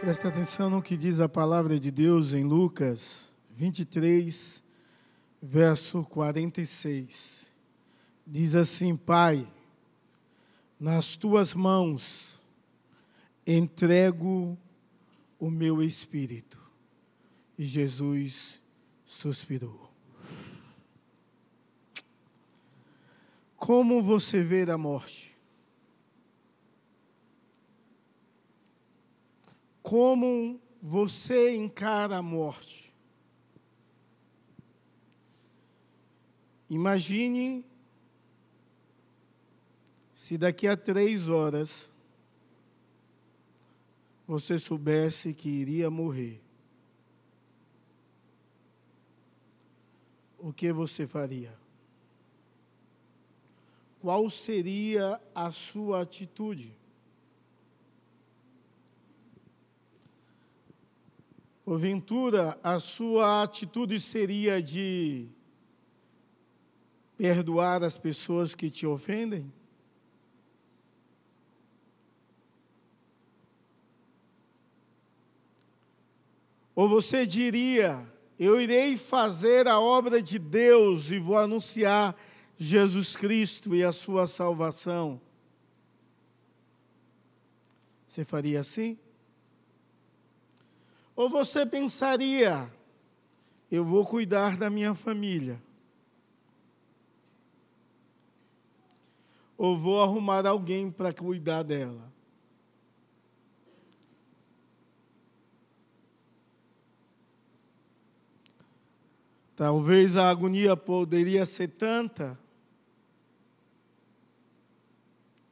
Presta atenção no que diz a palavra de Deus em Lucas 23, verso 46. Diz assim: Pai, nas tuas mãos entrego o meu espírito. E Jesus suspirou. Como você vê a morte? Como você encara a morte? Imagine se daqui a três horas você soubesse que iria morrer. O que você faria? Qual seria a sua atitude? Porventura, a sua atitude seria de perdoar as pessoas que te ofendem? Ou você diria: Eu irei fazer a obra de Deus e vou anunciar Jesus Cristo e a sua salvação? Você faria assim? Ou você pensaria, eu vou cuidar da minha família. Ou vou arrumar alguém para cuidar dela. Talvez a agonia poderia ser tanta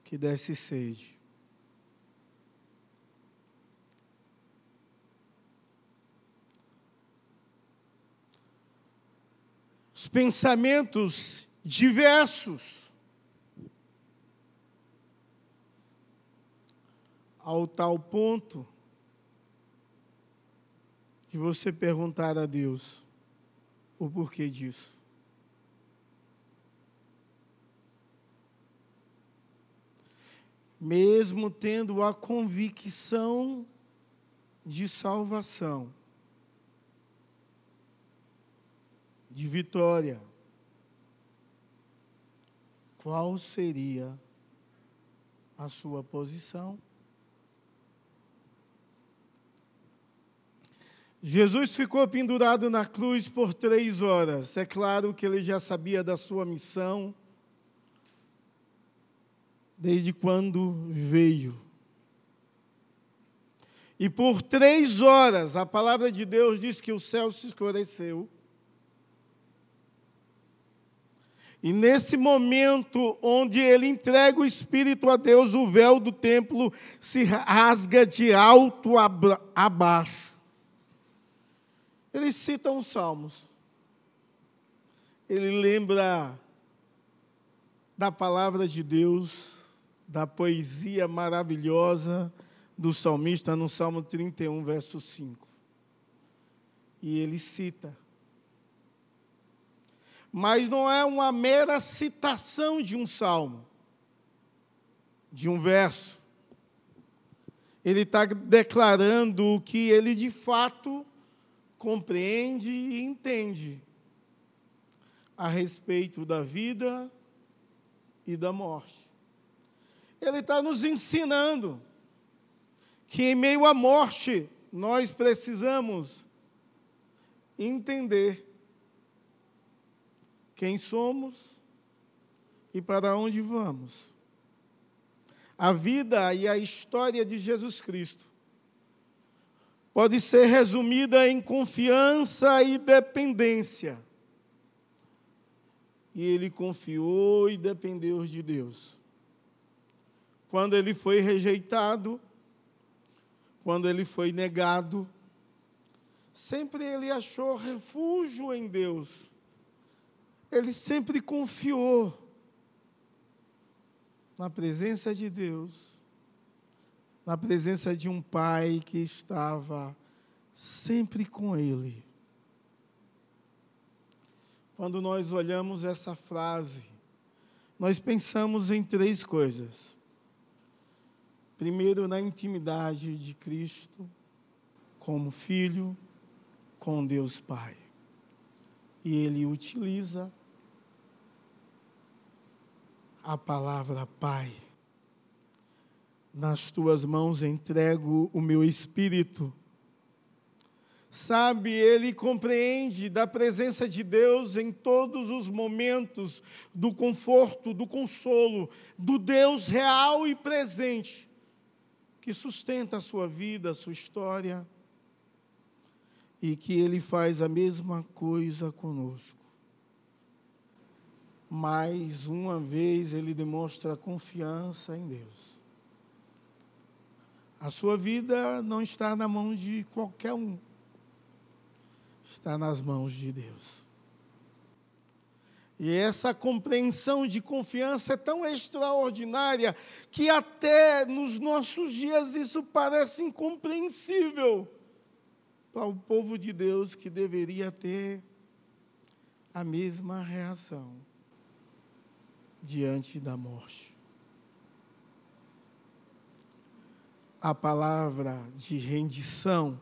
que desse sede. Os pensamentos diversos, ao tal ponto de você perguntar a Deus o porquê disso. Mesmo tendo a convicção de salvação, de vitória, qual seria a sua posição? Jesus ficou pendurado na cruz por três horas. É claro que ele já sabia da sua missão desde quando veio. E por três horas, a palavra de Deus diz que o céu se escureceu E nesse momento onde ele entrega o Espírito a Deus, o véu do templo se rasga de alto a baixo. Ele cita os Salmos. Ele lembra da palavra de Deus, da poesia maravilhosa do salmista no Salmo 31, verso 5. E ele cita mas não é uma mera citação de um salmo, de um verso. Ele está declarando o que ele de fato compreende e entende a respeito da vida e da morte. Ele está nos ensinando que em meio à morte nós precisamos entender quem somos e para onde vamos. A vida e a história de Jesus Cristo pode ser resumida em confiança e dependência. E ele confiou e dependeu de Deus. Quando ele foi rejeitado, quando ele foi negado, sempre ele achou refúgio em Deus ele sempre confiou na presença de Deus, na presença de um pai que estava sempre com ele. Quando nós olhamos essa frase, nós pensamos em três coisas. Primeiro, na intimidade de Cristo, como filho com Deus Pai. E ele utiliza a palavra Pai. Nas tuas mãos entrego o meu espírito. Sabe, ele compreende da presença de Deus em todos os momentos do conforto, do consolo, do Deus real e presente, que sustenta a sua vida, a sua história, e que ele faz a mesma coisa conosco mais uma vez ele demonstra confiança em Deus. A sua vida não está na mão de qualquer um, está nas mãos de Deus. E essa compreensão de confiança é tão extraordinária que até nos nossos dias isso parece incompreensível para o povo de Deus que deveria ter a mesma reação diante da morte. A palavra de rendição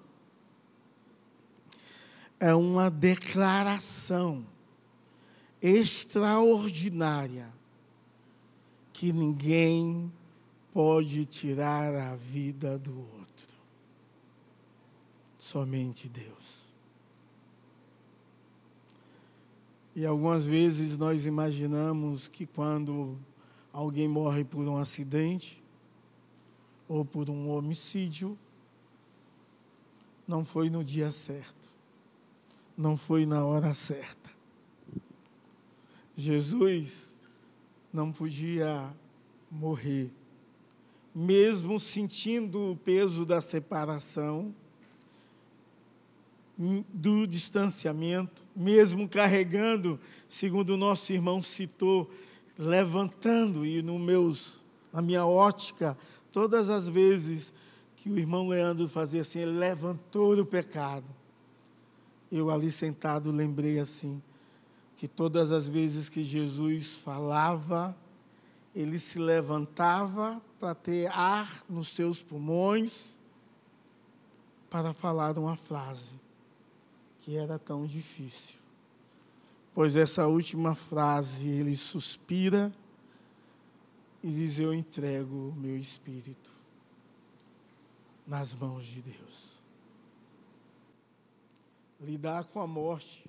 é uma declaração extraordinária que ninguém pode tirar a vida do outro. Somente Deus. E algumas vezes nós imaginamos que quando alguém morre por um acidente ou por um homicídio, não foi no dia certo, não foi na hora certa. Jesus não podia morrer, mesmo sentindo o peso da separação do distanciamento, mesmo carregando, segundo o nosso irmão citou, levantando e no meus, na minha ótica, todas as vezes que o irmão Leandro fazia assim, ele levantou o pecado. Eu ali sentado lembrei assim, que todas as vezes que Jesus falava, ele se levantava para ter ar nos seus pulmões, para falar uma frase que era tão difícil. Pois essa última frase ele suspira e diz: Eu entrego o meu espírito nas mãos de Deus. Lidar com a morte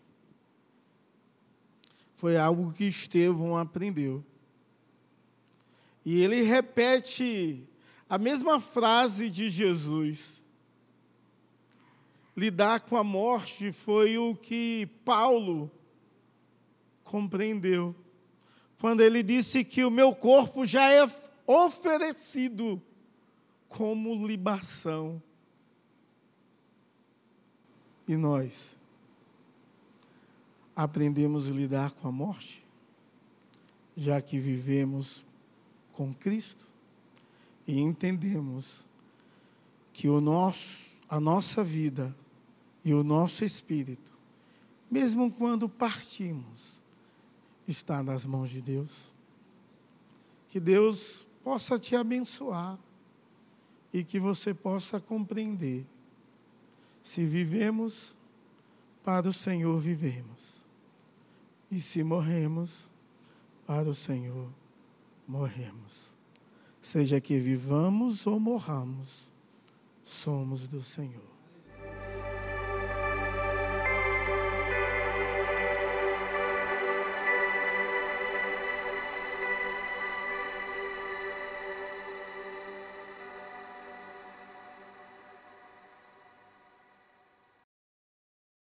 foi algo que Estevão aprendeu. E ele repete a mesma frase de Jesus lidar com a morte foi o que Paulo compreendeu. Quando ele disse que o meu corpo já é oferecido como libação. E nós aprendemos a lidar com a morte, já que vivemos com Cristo e entendemos que o nosso, a nossa vida e o nosso espírito, mesmo quando partimos, está nas mãos de Deus. Que Deus possa te abençoar e que você possa compreender. Se vivemos, para o Senhor vivemos. E se morremos, para o Senhor morremos. Seja que vivamos ou morramos, somos do Senhor.